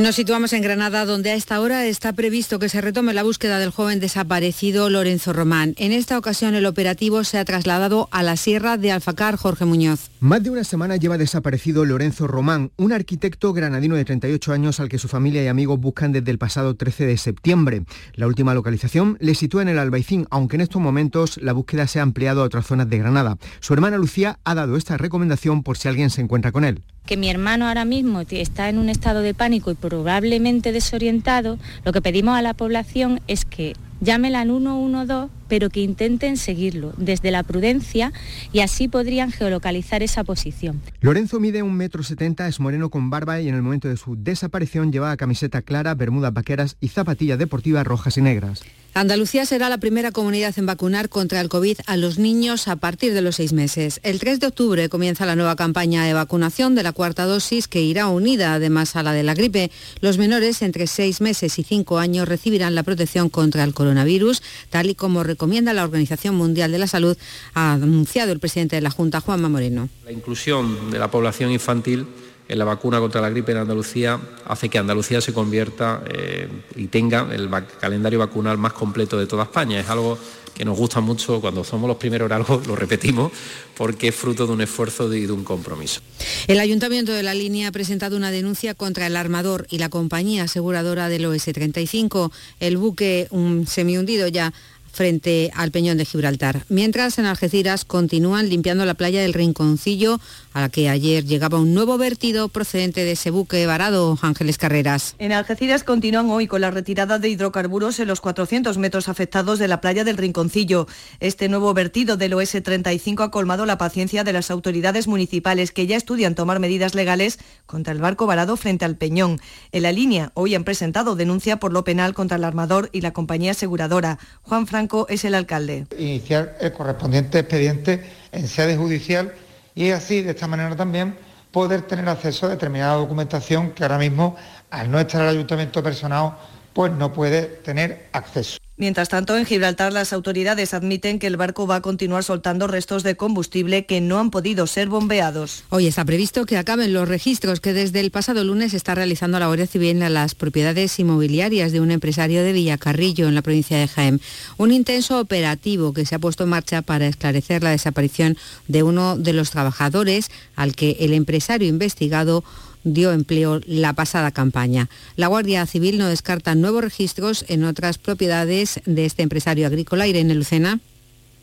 Nos situamos en Granada, donde a esta hora está previsto que se retome la búsqueda del joven desaparecido Lorenzo Román. En esta ocasión el operativo se ha trasladado a la sierra de Alfacar, Jorge Muñoz. Más de una semana lleva desaparecido Lorenzo Román, un arquitecto granadino de 38 años al que su familia y amigos buscan desde el pasado 13 de septiembre. La última localización le sitúa en el Albaicín, aunque en estos momentos la búsqueda se ha ampliado a otras zonas de Granada. Su hermana Lucía ha dado esta recomendación por si alguien se encuentra con él que mi hermano ahora mismo está en un estado de pánico y probablemente desorientado, lo que pedimos a la población es que llamen al 112, pero que intenten seguirlo desde la prudencia y así podrían geolocalizar esa posición. Lorenzo mide un metro setenta, es moreno con barba y en el momento de su desaparición llevaba camiseta clara, bermudas vaqueras y zapatillas deportivas rojas y negras. Andalucía será la primera comunidad en vacunar contra el COVID a los niños a partir de los seis meses. El 3 de octubre comienza la nueva campaña de vacunación de la cuarta dosis que irá unida además a la de la gripe. Los menores entre seis meses y cinco años recibirán la protección contra el coronavirus, tal y como recomienda la Organización Mundial de la Salud, ha anunciado el presidente de la Junta, Juanma Moreno. La inclusión de la población infantil en la vacuna contra la gripe en Andalucía hace que Andalucía se convierta eh, y tenga el calendario vacunal más completo de toda España. Es algo que nos gusta mucho cuando somos los primeros en algo, lo repetimos, porque es fruto de un esfuerzo y de un compromiso. El Ayuntamiento de la Línea ha presentado una denuncia contra el armador y la compañía aseguradora del OS-35. El buque un semi-hundido ya frente al Peñón de Gibraltar. Mientras en Algeciras continúan limpiando la playa del Rinconcillo, a la que ayer llegaba un nuevo vertido procedente de ese buque varado, Ángeles Carreras. En Algeciras continúan hoy con la retirada de hidrocarburos en los 400 metros afectados de la playa del Rinconcillo. Este nuevo vertido del OS-35 ha colmado la paciencia de las autoridades municipales que ya estudian tomar medidas legales contra el barco varado frente al Peñón. En la línea hoy han presentado denuncia por lo penal contra el armador y la compañía aseguradora. Juan Franco es el alcalde. Iniciar el correspondiente expediente en sede judicial y así, de esta manera también, poder tener acceso a determinada documentación que ahora mismo, al no estar el ayuntamiento personal, pues no puede tener acceso. Mientras tanto, en Gibraltar las autoridades admiten que el barco va a continuar soltando restos de combustible que no han podido ser bombeados. Hoy está previsto que acaben los registros que desde el pasado lunes está realizando la Guardia Civil en las propiedades inmobiliarias de un empresario de Villacarrillo, en la provincia de Jaén. Un intenso operativo que se ha puesto en marcha para esclarecer la desaparición de uno de los trabajadores al que el empresario investigado dio empleo la pasada campaña. La Guardia Civil no descarta nuevos registros en otras propiedades de este empresario agrícola, Irene Lucena.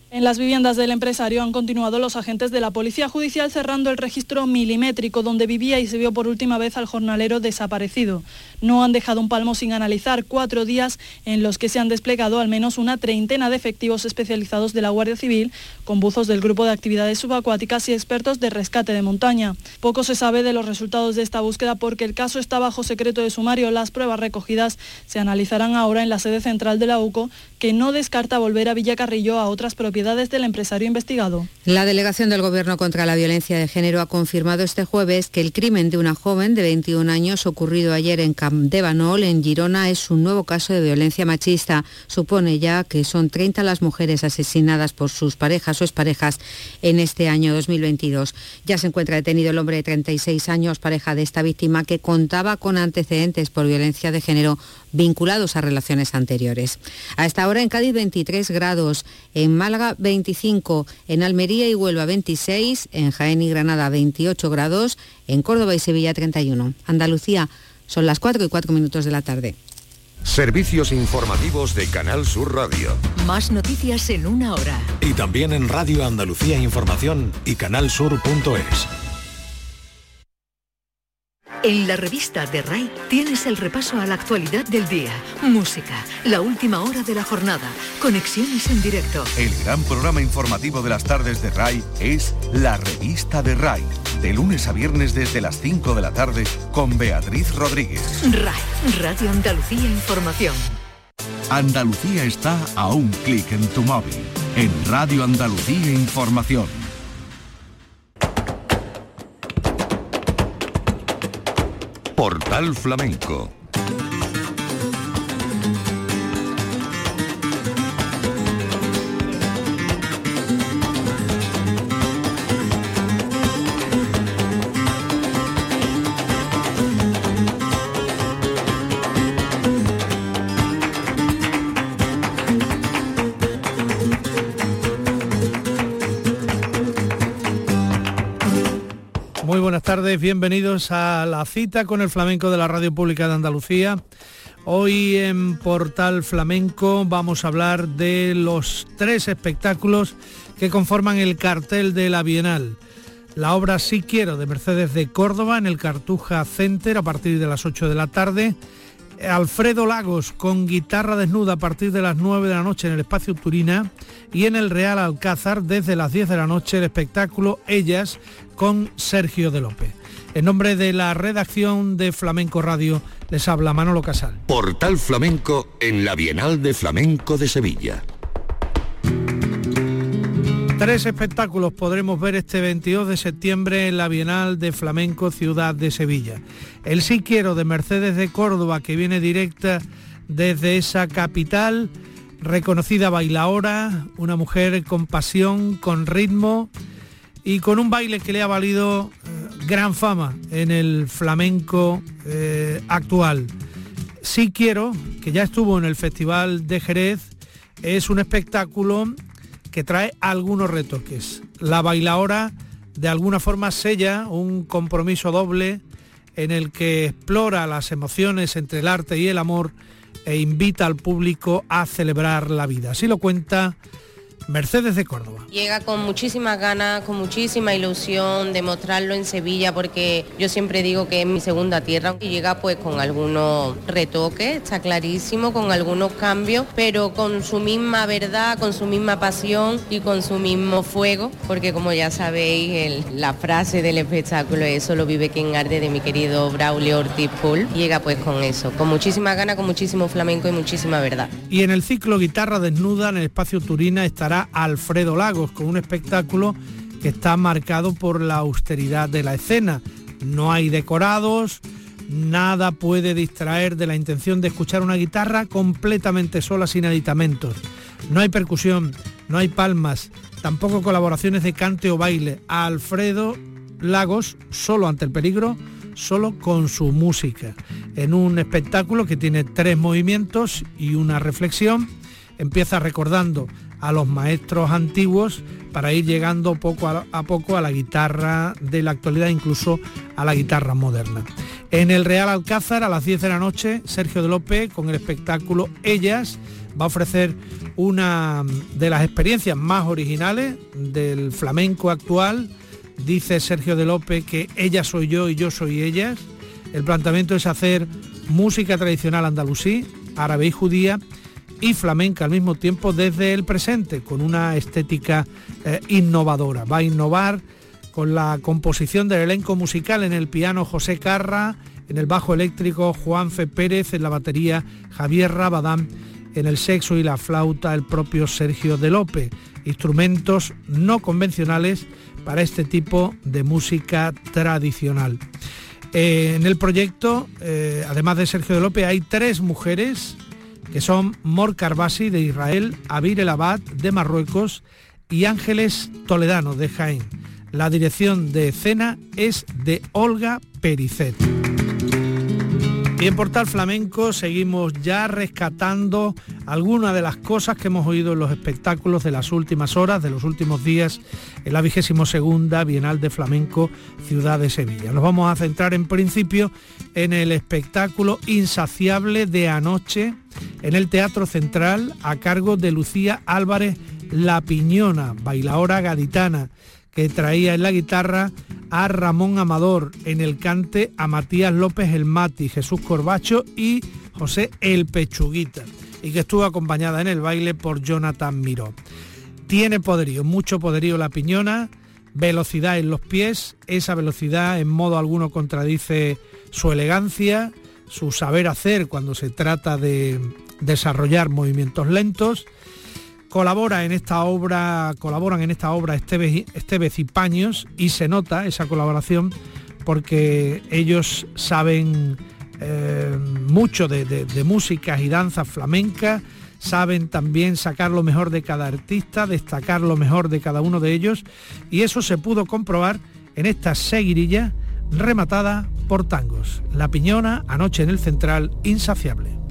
En las viviendas del empresario han continuado los agentes de la Policía Judicial cerrando el registro milimétrico donde vivía y se vio por última vez al jornalero desaparecido. No han dejado un palmo sin analizar cuatro días en los que se han desplegado al menos una treintena de efectivos especializados de la Guardia Civil, con buzos del Grupo de Actividades Subacuáticas y expertos de rescate de montaña. Poco se sabe de los resultados de esta búsqueda porque el caso está bajo secreto de sumario. Las pruebas recogidas se analizarán ahora en la sede central de la UCO, que no descarta volver a Villacarrillo a otras propiedades del empresario investigado. La delegación del Gobierno contra la Violencia de Género ha confirmado este jueves que el crimen de una joven de 21 años ocurrido ayer en Campdevanol, en Girona, es un nuevo caso de violencia machista. Supone ya que son 30 las mujeres asesinadas por sus parejas o exparejas en este año 2022. Ya se encuentra detenido el hombre de 36 años, pareja de esta víctima, que contaba con antecedentes por violencia de género vinculados a relaciones anteriores. A esta hora en Cádiz 23 grados, en Málaga 25, en Almería y Huelva 26, en Jaén y Granada 28 grados, en Córdoba y Sevilla 31. Andalucía son las 4 y 4 minutos de la tarde. Servicios informativos de Canal Sur Radio. Más noticias en una hora. Y también en Radio Andalucía Información y canalsur.es. En la revista de RAI tienes el repaso a la actualidad del día, música, la última hora de la jornada, conexiones en directo. El gran programa informativo de las tardes de RAI es La revista de RAI, de lunes a viernes desde las 5 de la tarde con Beatriz Rodríguez. RAI, Radio Andalucía Información. Andalucía está a un clic en tu móvil, en Radio Andalucía Información. Portal Flamenco tardes, bienvenidos a la cita con el flamenco de la Radio Pública de Andalucía. Hoy en Portal Flamenco vamos a hablar de los tres espectáculos que conforman el cartel de la Bienal. La obra Sí Quiero de Mercedes de Córdoba en el Cartuja Center a partir de las 8 de la tarde. Alfredo Lagos con guitarra desnuda a partir de las 9 de la noche en el espacio Turina y en el Real Alcázar desde las 10 de la noche el espectáculo Ellas con Sergio de López. En nombre de la redacción de Flamenco Radio les habla Manolo Casal. Portal Flamenco en la Bienal de Flamenco de Sevilla. Tres espectáculos podremos ver este 22 de septiembre en la Bienal de Flamenco Ciudad de Sevilla. El Sí Quiero de Mercedes de Córdoba, que viene directa desde esa capital, reconocida bailaora, una mujer con pasión, con ritmo, y con un baile que le ha valido eh, gran fama en el flamenco eh, actual. Sí quiero, que ya estuvo en el Festival de Jerez, es un espectáculo que trae algunos retoques. La bailaora de alguna forma sella un compromiso doble en el que explora las emociones entre el arte y el amor e invita al público a celebrar la vida. Así lo cuenta Mercedes de Córdoba. Llega con muchísimas ganas, con muchísima ilusión de mostrarlo en Sevilla porque yo siempre digo que es mi segunda tierra y llega pues con algunos retoques, está clarísimo, con algunos cambios, pero con su misma verdad, con su misma pasión y con su mismo fuego, porque como ya sabéis la frase del espectáculo es solo vive quien arde de mi querido Braulio Ortiz Pool, llega pues con eso, con muchísima ganas, con muchísimo flamenco y muchísima verdad. Y en el ciclo Guitarra Desnuda en el espacio Turina estará Alfredo Lagos con un espectáculo que está marcado por la austeridad de la escena. No hay decorados, nada puede distraer de la intención de escuchar una guitarra completamente sola sin aditamentos. No hay percusión, no hay palmas, tampoco colaboraciones de cante o baile. Alfredo Lagos solo ante el peligro, solo con su música. En un espectáculo que tiene tres movimientos y una reflexión, empieza recordando a los maestros antiguos para ir llegando poco a, poco a la guitarra de la actualidad, incluso a la guitarra moderna. En el Real Alcázar a las 10 de la noche, Sergio de López con el espectáculo Ellas va a ofrecer una de las experiencias más originales del flamenco actual. Dice Sergio de López que ella soy yo y yo soy ellas. El planteamiento es hacer música tradicional andalusí, árabe y judía y flamenca al mismo tiempo desde el presente, con una estética eh, innovadora. Va a innovar con la composición del elenco musical en el piano José Carra, en el bajo eléctrico Juanfe Pérez, en la batería Javier Rabadán, en el sexo y la flauta el propio Sergio de Lope, instrumentos no convencionales para este tipo de música tradicional. Eh, en el proyecto, eh, además de Sergio de Lope, hay tres mujeres que son Mor Carbasi de Israel, Abir El Abad de Marruecos y Ángeles Toledano de Jaén. La dirección de escena es de Olga Pericet. Y en Portal Flamenco seguimos ya rescatando algunas de las cosas que hemos oído en los espectáculos de las últimas horas, de los últimos días, en la vigésimo segunda Bienal de Flamenco Ciudad de Sevilla. Nos vamos a centrar en principio en el espectáculo insaciable de anoche en el Teatro Central a cargo de Lucía Álvarez La Piñona, bailaora gaditana que traía en la guitarra a Ramón Amador, en el cante a Matías López el Mati, Jesús Corbacho y José el Pechuguita, y que estuvo acompañada en el baile por Jonathan Miró. Tiene poderío, mucho poderío la piñona, velocidad en los pies, esa velocidad en modo alguno contradice su elegancia, su saber hacer cuando se trata de desarrollar movimientos lentos colabora en esta obra, colaboran en esta obra Esteves, y Paños y se nota esa colaboración porque ellos saben eh, mucho de, de músicas y danzas flamencas, saben también sacar lo mejor de cada artista, destacar lo mejor de cada uno de ellos y eso se pudo comprobar en esta seguirilla rematada por tangos. La piñona, anoche en el central, insaciable.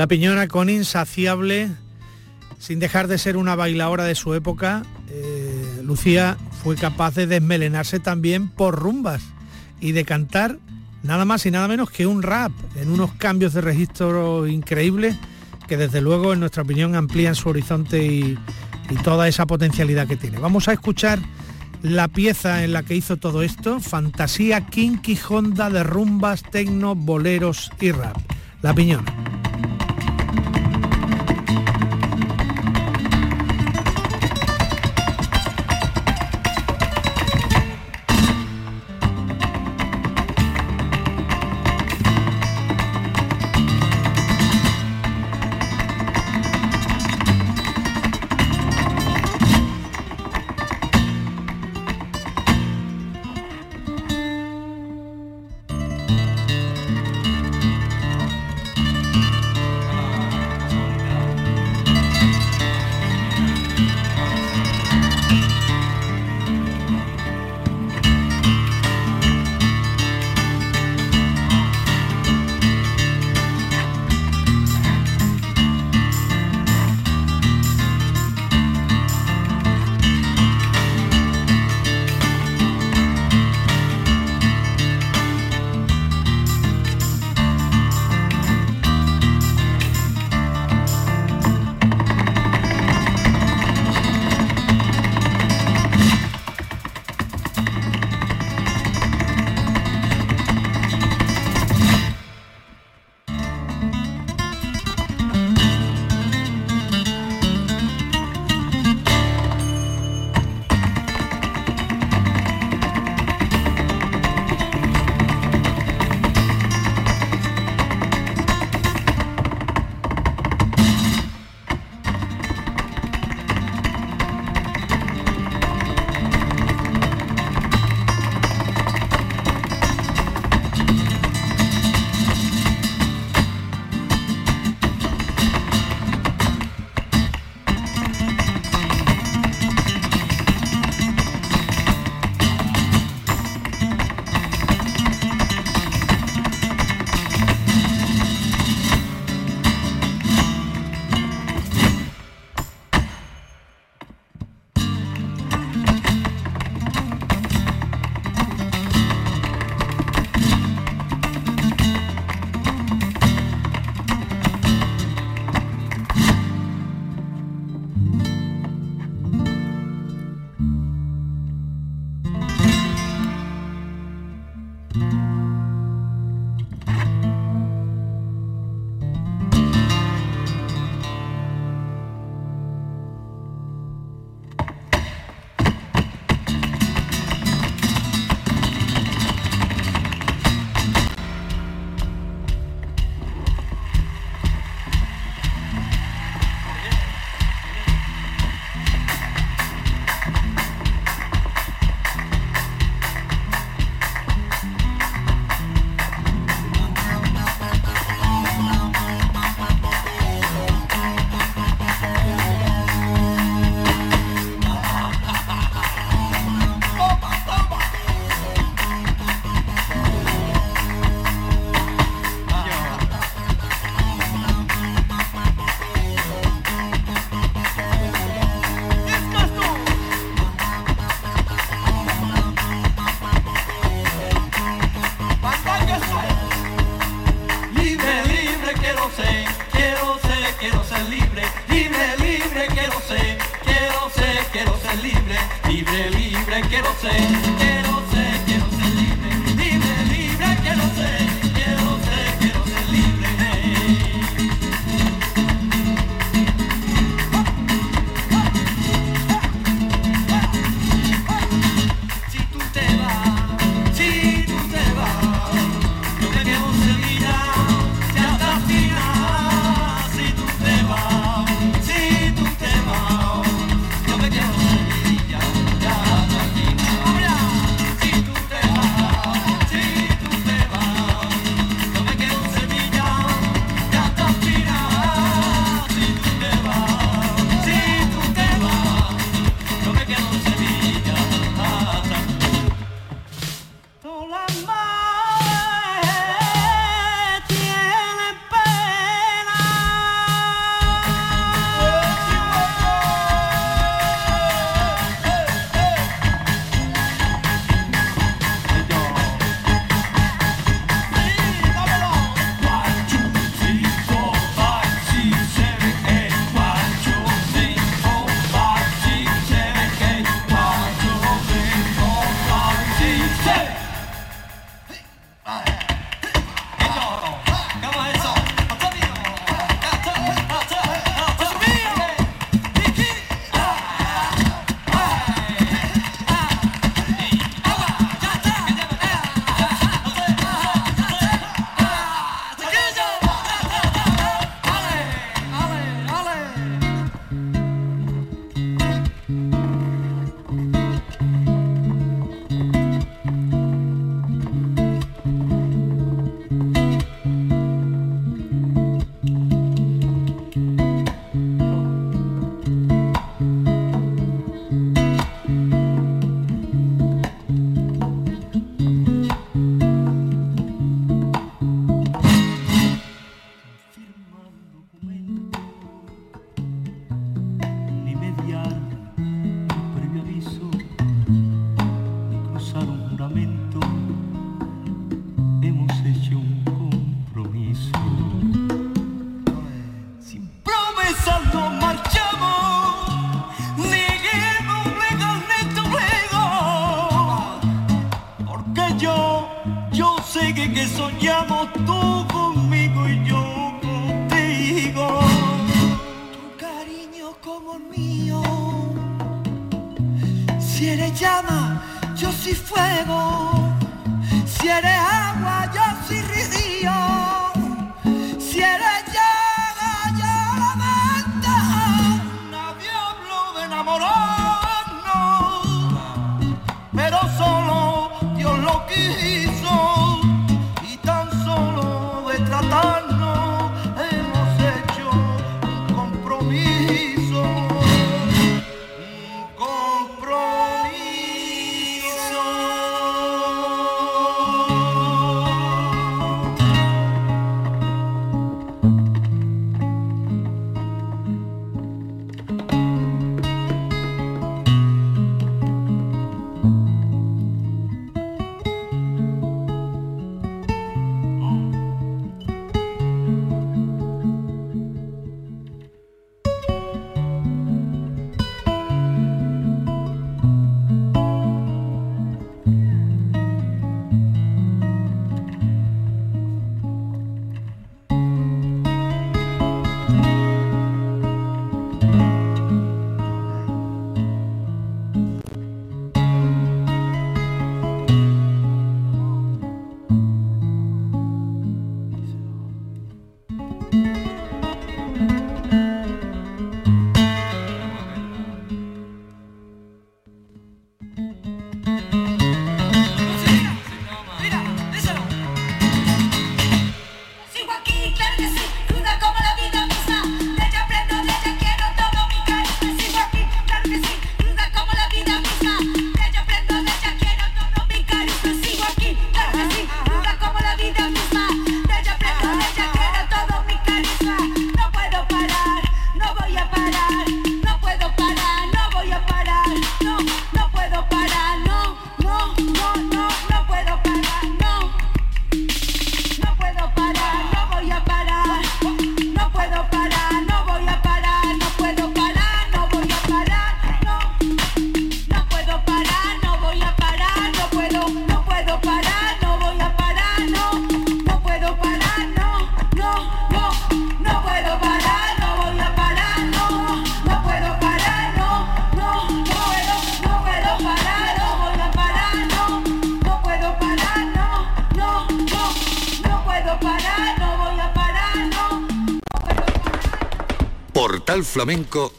La Piñona con insaciable, sin dejar de ser una bailadora de su época, eh, Lucía fue capaz de desmelenarse también por rumbas y de cantar nada más y nada menos que un rap en unos cambios de registro increíbles que desde luego en nuestra opinión amplían su horizonte y, y toda esa potencialidad que tiene. Vamos a escuchar la pieza en la que hizo todo esto, fantasía kinky honda de rumbas, tecno, boleros y rap. La Piñona.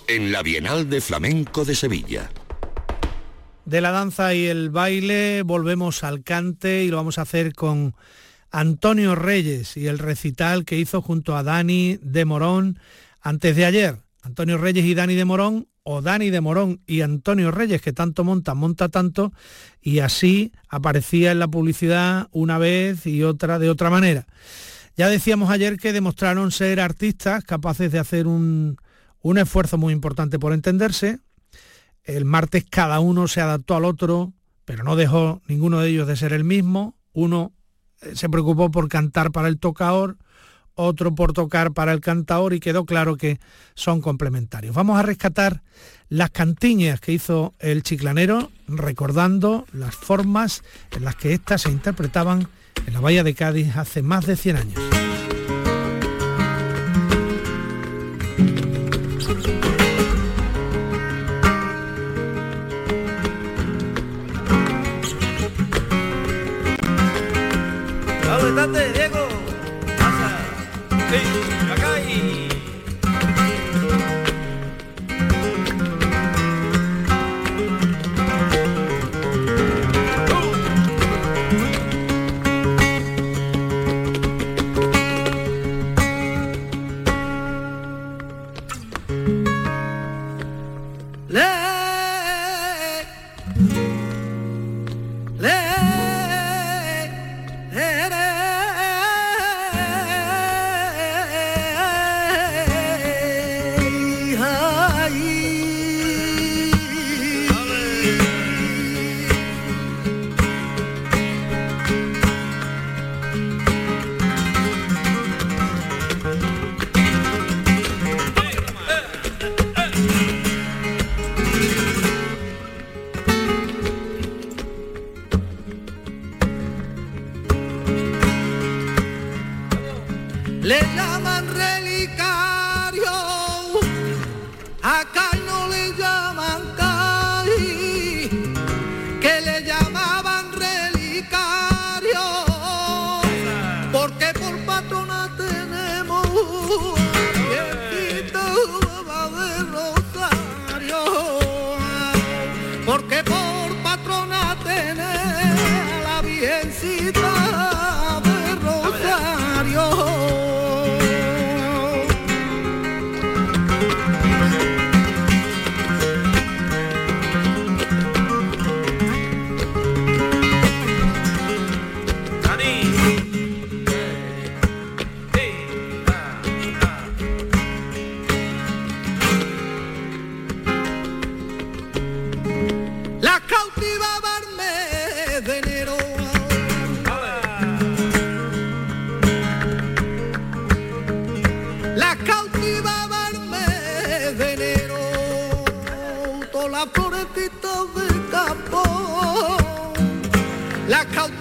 En la Bienal de Flamenco de Sevilla. De la danza y el baile volvemos al cante y lo vamos a hacer con Antonio Reyes y el recital que hizo junto a Dani de Morón antes de ayer. Antonio Reyes y Dani de Morón, o Dani de Morón y Antonio Reyes, que tanto monta, monta tanto, y así aparecía en la publicidad una vez y otra de otra manera. Ya decíamos ayer que demostraron ser artistas capaces de hacer un, un esfuerzo muy importante por entenderse. El martes cada uno se adaptó al otro, pero no dejó ninguno de ellos de ser el mismo. Uno eh, se preocupó por cantar para el tocador, otro por tocar para el cantador y quedó claro que son complementarios. Vamos a rescatar las cantiñas que hizo el chiclanero, recordando las formas en las que éstas se interpretaban en la Bahía de Cádiz hace más de 100 años. ¿Dónde estás, Diego? Pasa. Sí, la cautela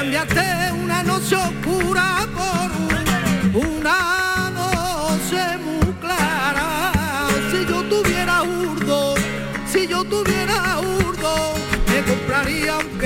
cambiaste una noche oscura por una noche muy clara. Si yo tuviera urdo, si yo tuviera urdo, me compraría un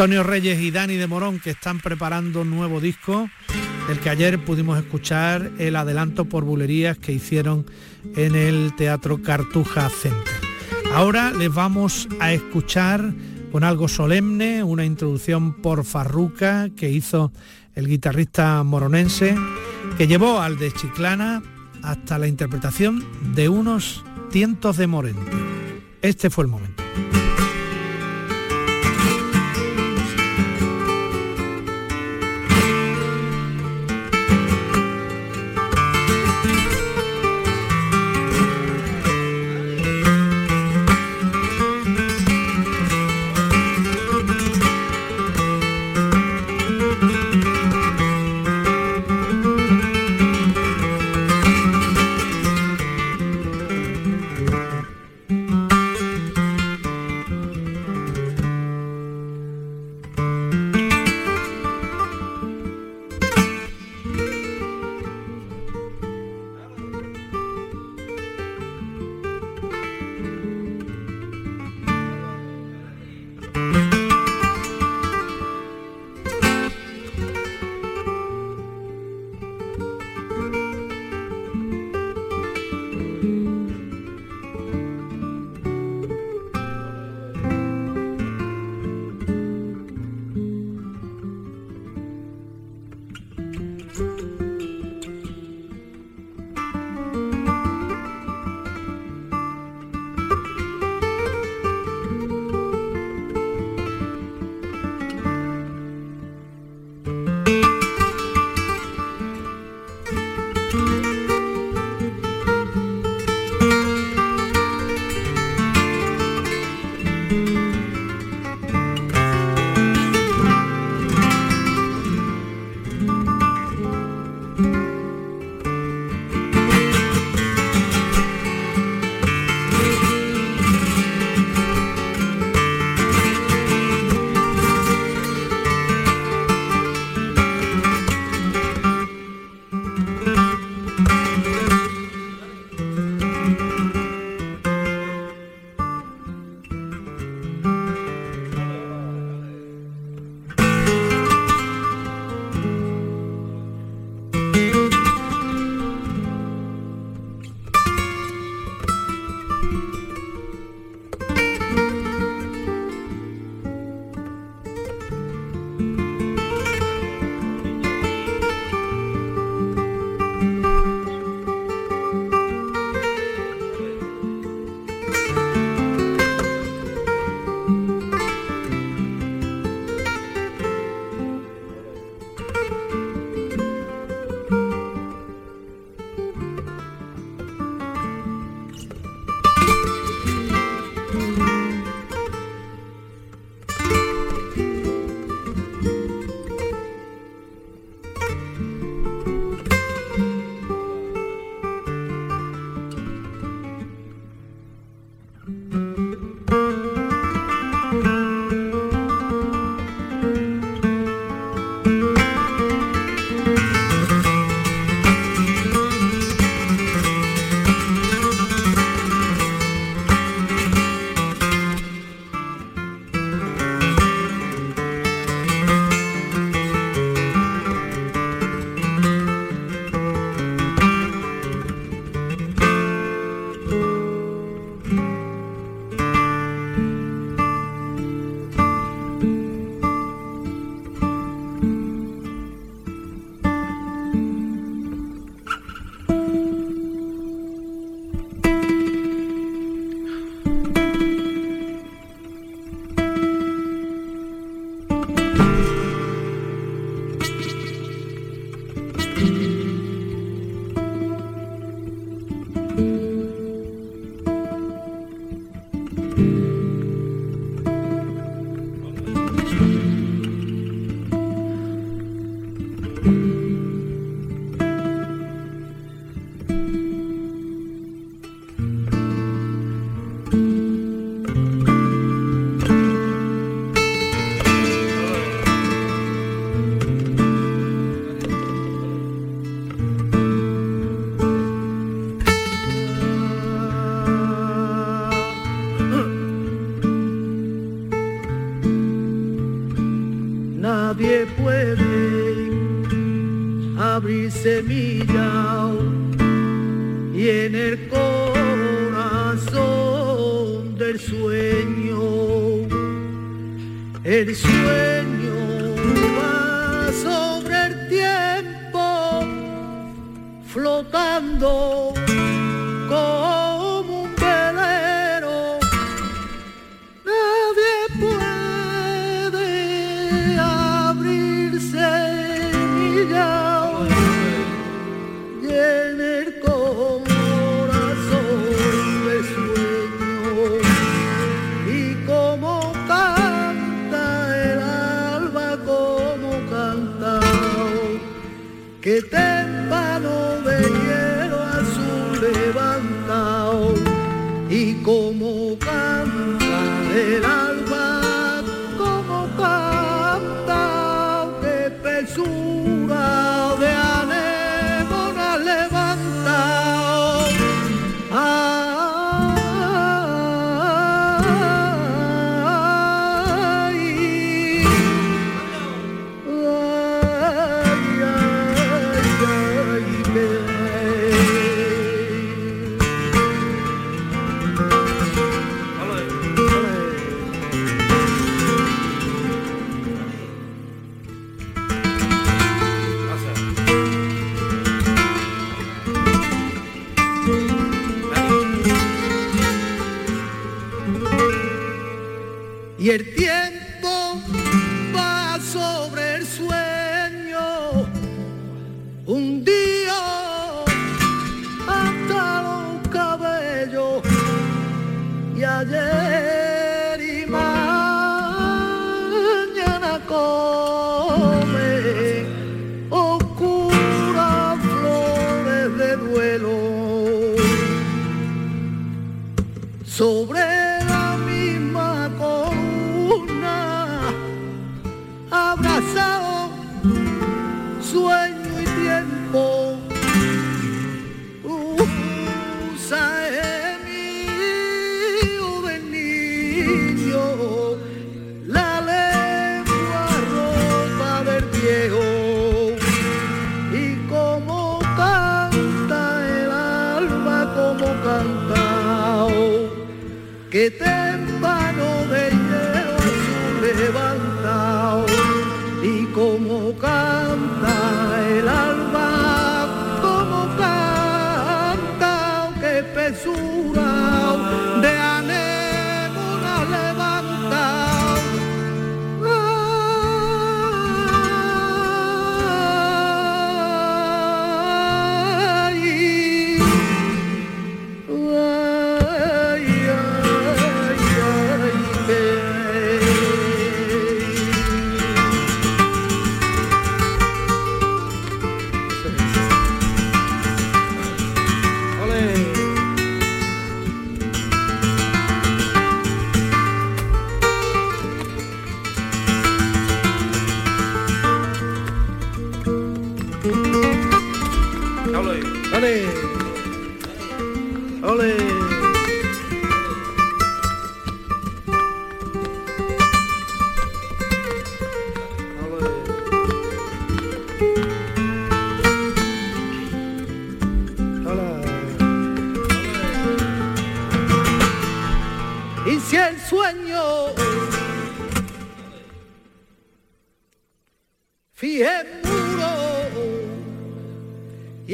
Antonio Reyes y Dani de Morón que están preparando un nuevo disco, el que ayer pudimos escuchar el adelanto por bulerías que hicieron en el Teatro Cartuja Center. Ahora les vamos a escuchar con algo solemne, una introducción por Farruca que hizo el guitarrista moronense, que llevó al de Chiclana hasta la interpretación de unos tientos de Morente. Este fue el momento. mi semilla y en el corazón del sueño, el sueño va sobre el tiempo flotando.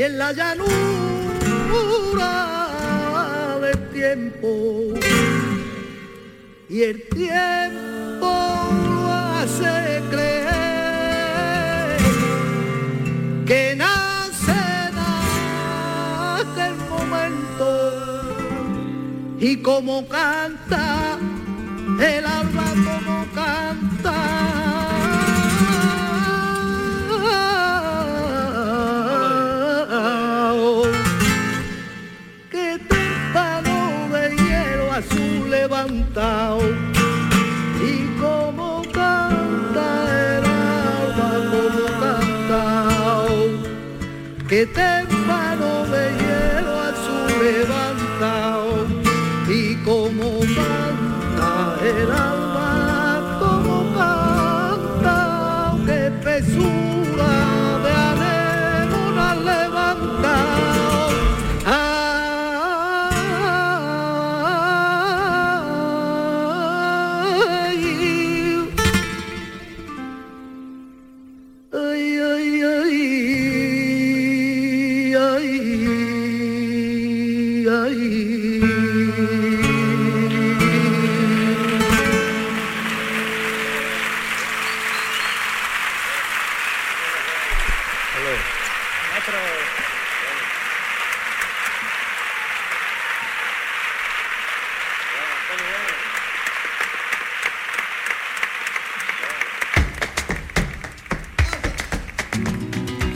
en la llanura del tiempo. Y el tiempo lo hace creer que nace nace el momento. Y como canta el te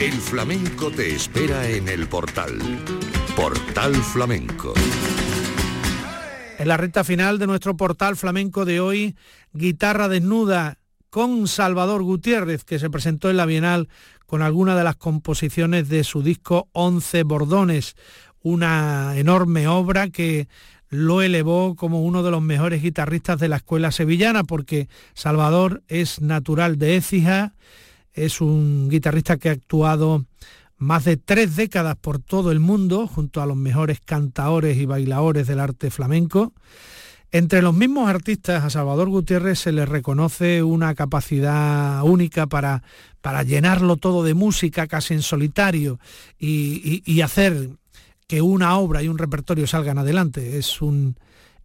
El flamenco te espera en el portal. Portal Flamenco. En la recta final de nuestro portal flamenco de hoy, guitarra desnuda con Salvador Gutiérrez, que se presentó en la Bienal con alguna de las composiciones de su disco Once Bordones, una enorme obra que lo elevó como uno de los mejores guitarristas de la escuela sevillana, porque Salvador es natural de Écija, es un guitarrista que ha actuado más de tres décadas por todo el mundo junto a los mejores cantaores y bailadores del arte flamenco. Entre los mismos artistas a Salvador Gutiérrez se le reconoce una capacidad única para, para llenarlo todo de música casi en solitario y, y- y hacer que una obra y un repertorio salgan adelante. Es un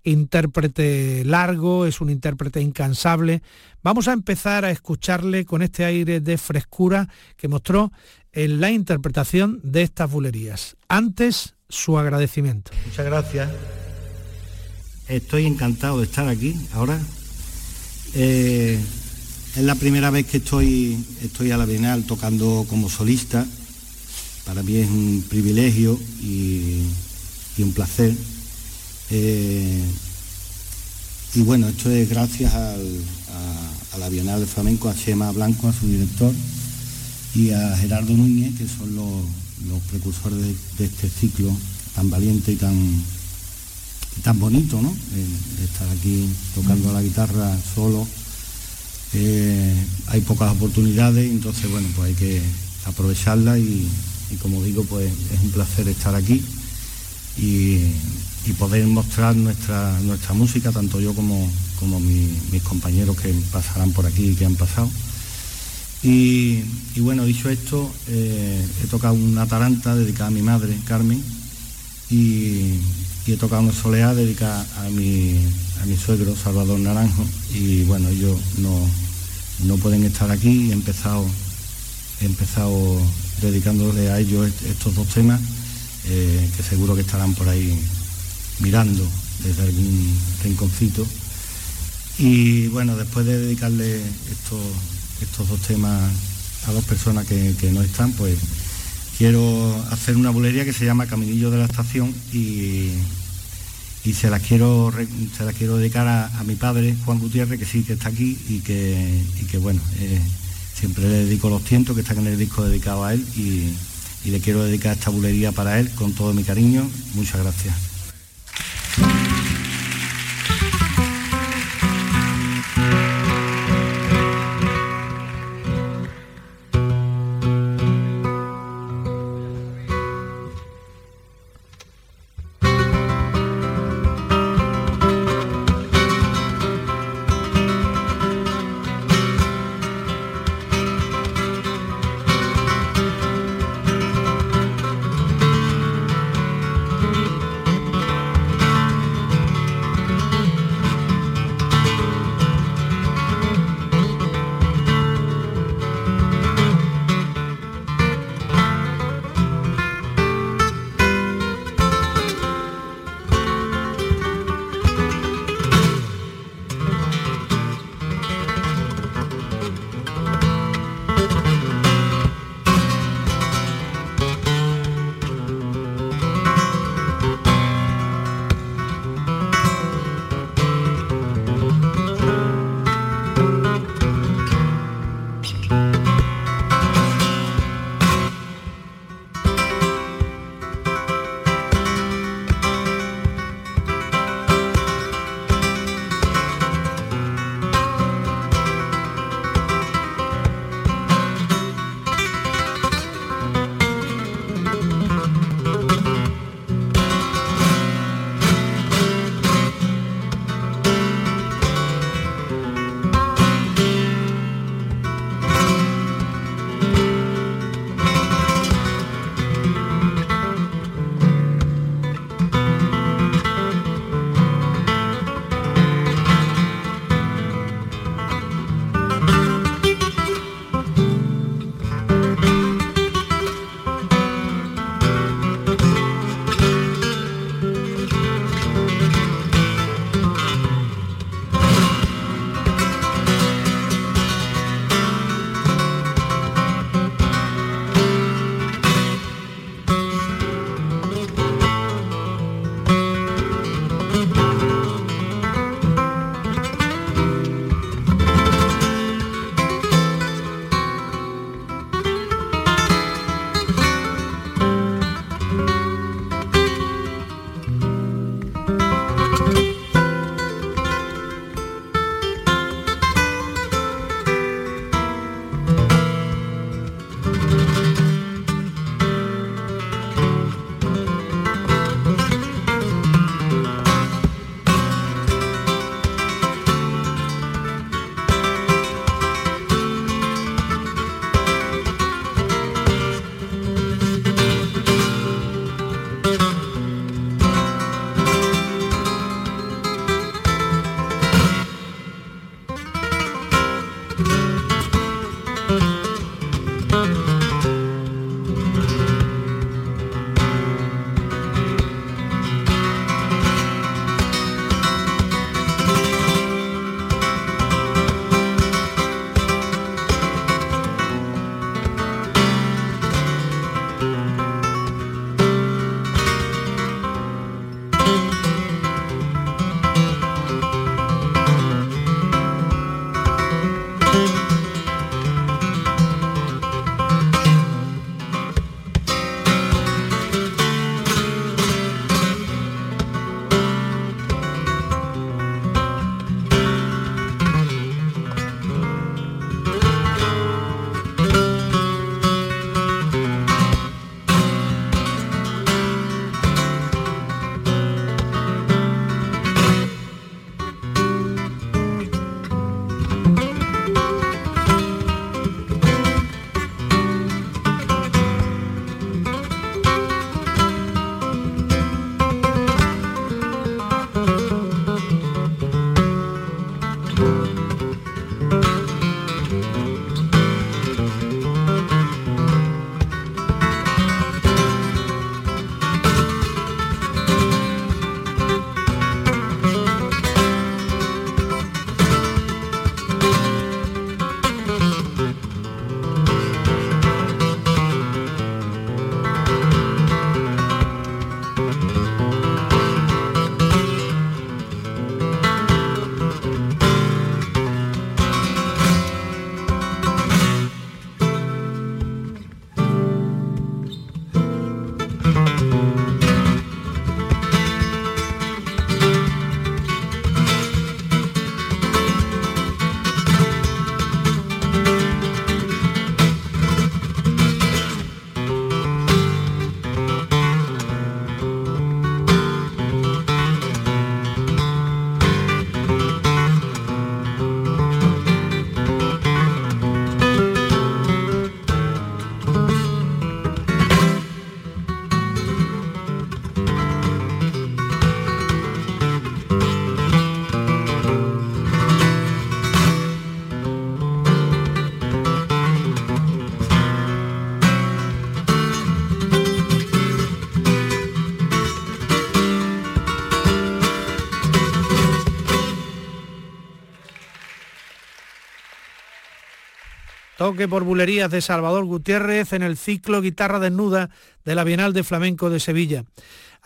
intérprete largo, es un intérprete incansable. Vamos a empezar a escucharle con este aire de frescura que mostró en la interpretación de estas bulerías. Antes, su agradecimiento. Muchas gracias. Estoy encantado de estar aquí ahora. Eh, es la primera vez que estoy, estoy a la Bienal tocando como solista. Para mí es un privilegio y, y un placer. Eh, y bueno, esto es gracias al- a, a la Bienal de Flamenco, a Chema Blanco, a su director, y a Gerardo Núñez, que son los, los precursores de, este ciclo tan valiente y tan, tan bonito, ¿no? Eh, estar aquí tocando la guitarra solo. Eh, hay pocas oportunidades, entonces bueno, pues hay que aprovecharla y como digo, pues es un placer estar aquí y, poder mostrar nuestra, nuestra música, tanto yo como, como mi- mis compañeros que pasarán por aquí y que han pasado. Y, y bueno, dicho esto, eh, he tocado una taranta dedicada a mi madre, Carmen, y, he tocado una soleá dedicada a mi, a mi suegro, Salvador Naranjo, y bueno, ellos no, no pueden estar aquí he empezado, he empezado dedicándole a ellos est- estos dos temas, eh, que seguro que estarán por ahí mirando desde algún rinconcito. Y bueno, después de dedicarle estos, estos dos temas a dos personas que, no están, pues quiero hacer una bulería que se llama Caminillo de la Estación y, y se las quiero se las quiero dedicar a, a mi padre, Juan Gutiérrez, que sí que está aquí y que, y que bueno, eh, siempre le dedico los tientos que están en el disco dedicado a él y, y le quiero dedicar esta bulería para él con todo mi cariño. Muchas gracias. Toque por bulerías de Salvador Gutiérrez en el ciclo Guitarra Desnuda de la Bienal de Flamenco de Sevilla.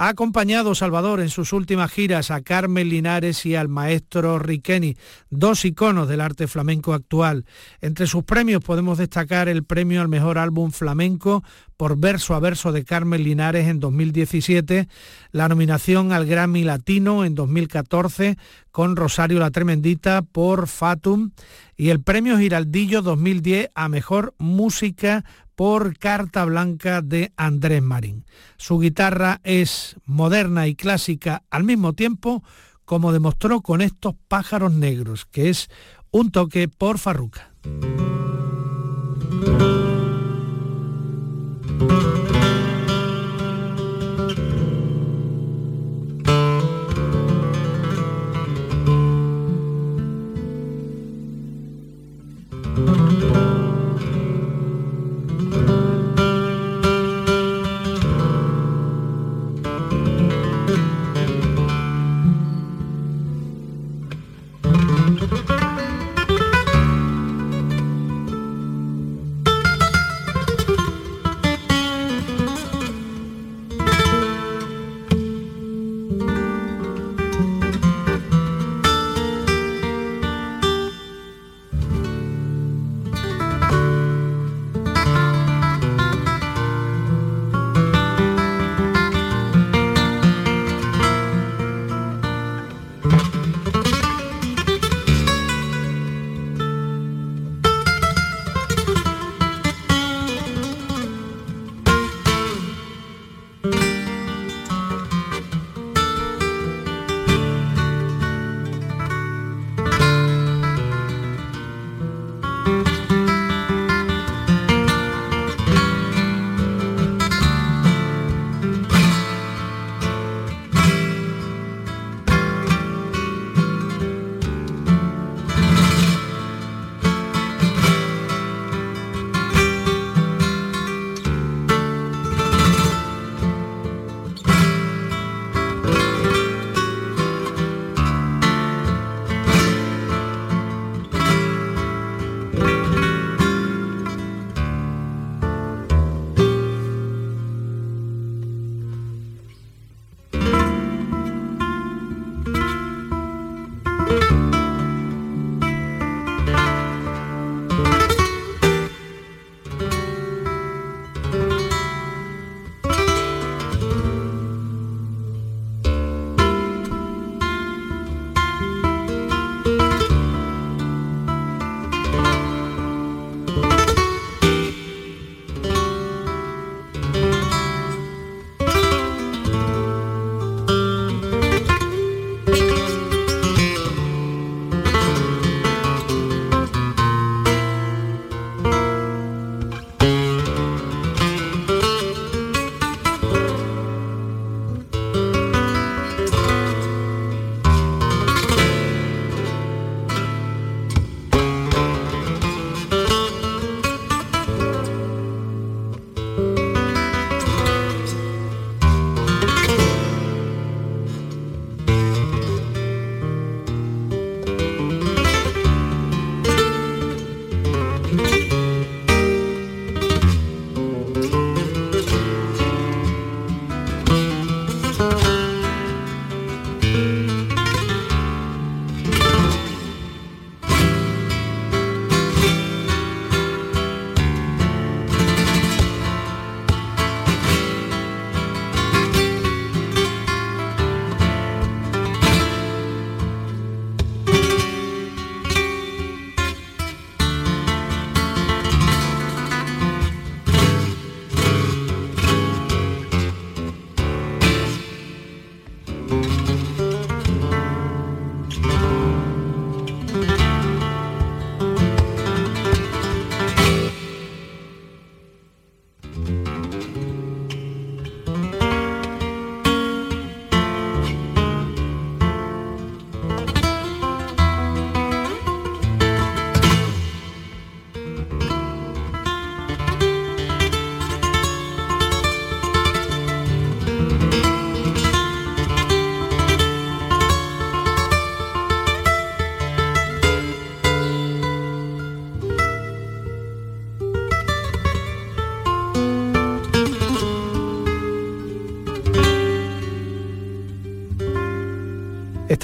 Ha acompañado Salvador en sus últimas giras a Carmen Linares y al maestro Riqueni, dos iconos del arte flamenco actual. Entre sus premios podemos destacar el premio al mejor álbum flamenco por verso a verso de Carmen Linares en 2017, la nominación al Grammy Latino en 2014 con Rosario la Tremendita por Fatum y el premio Giraldillo 2010 a mejor música por Carta Blanca de Andrés Marín. Su guitarra es moderna y clásica al mismo tiempo, como demostró con estos pájaros negros, que es un toque por Farruca.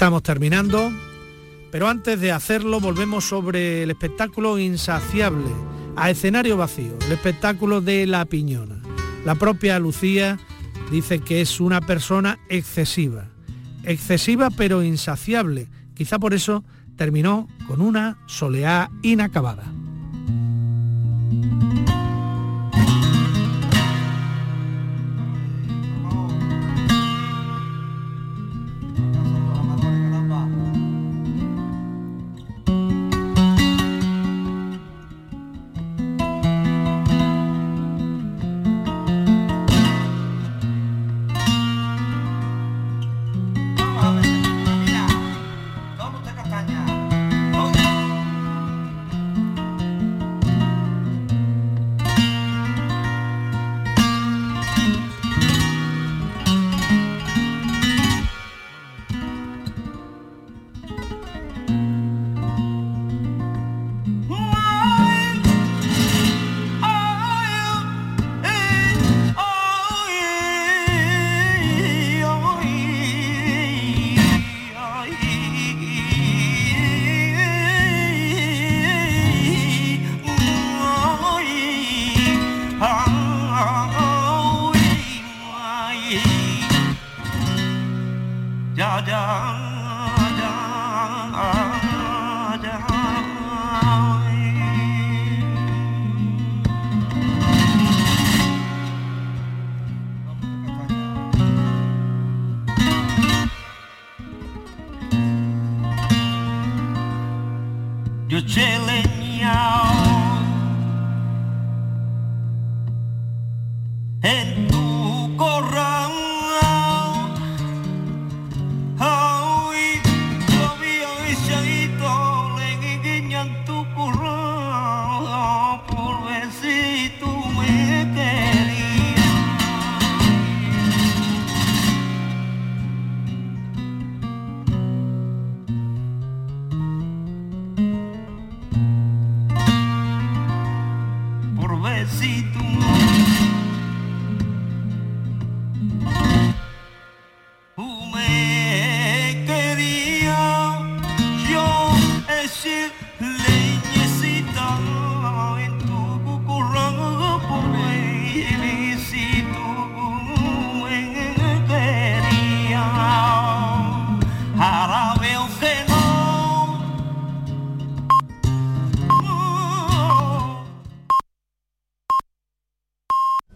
Estamos terminando, pero antes de hacerlo volvemos sobre el espectáculo insaciable, a escenario vacío, el espectáculo de La Piñona. La propia Lucía dice que es una persona excesiva, excesiva pero insaciable. Quizá por eso terminó con una soleá inacabada. Ya, ya.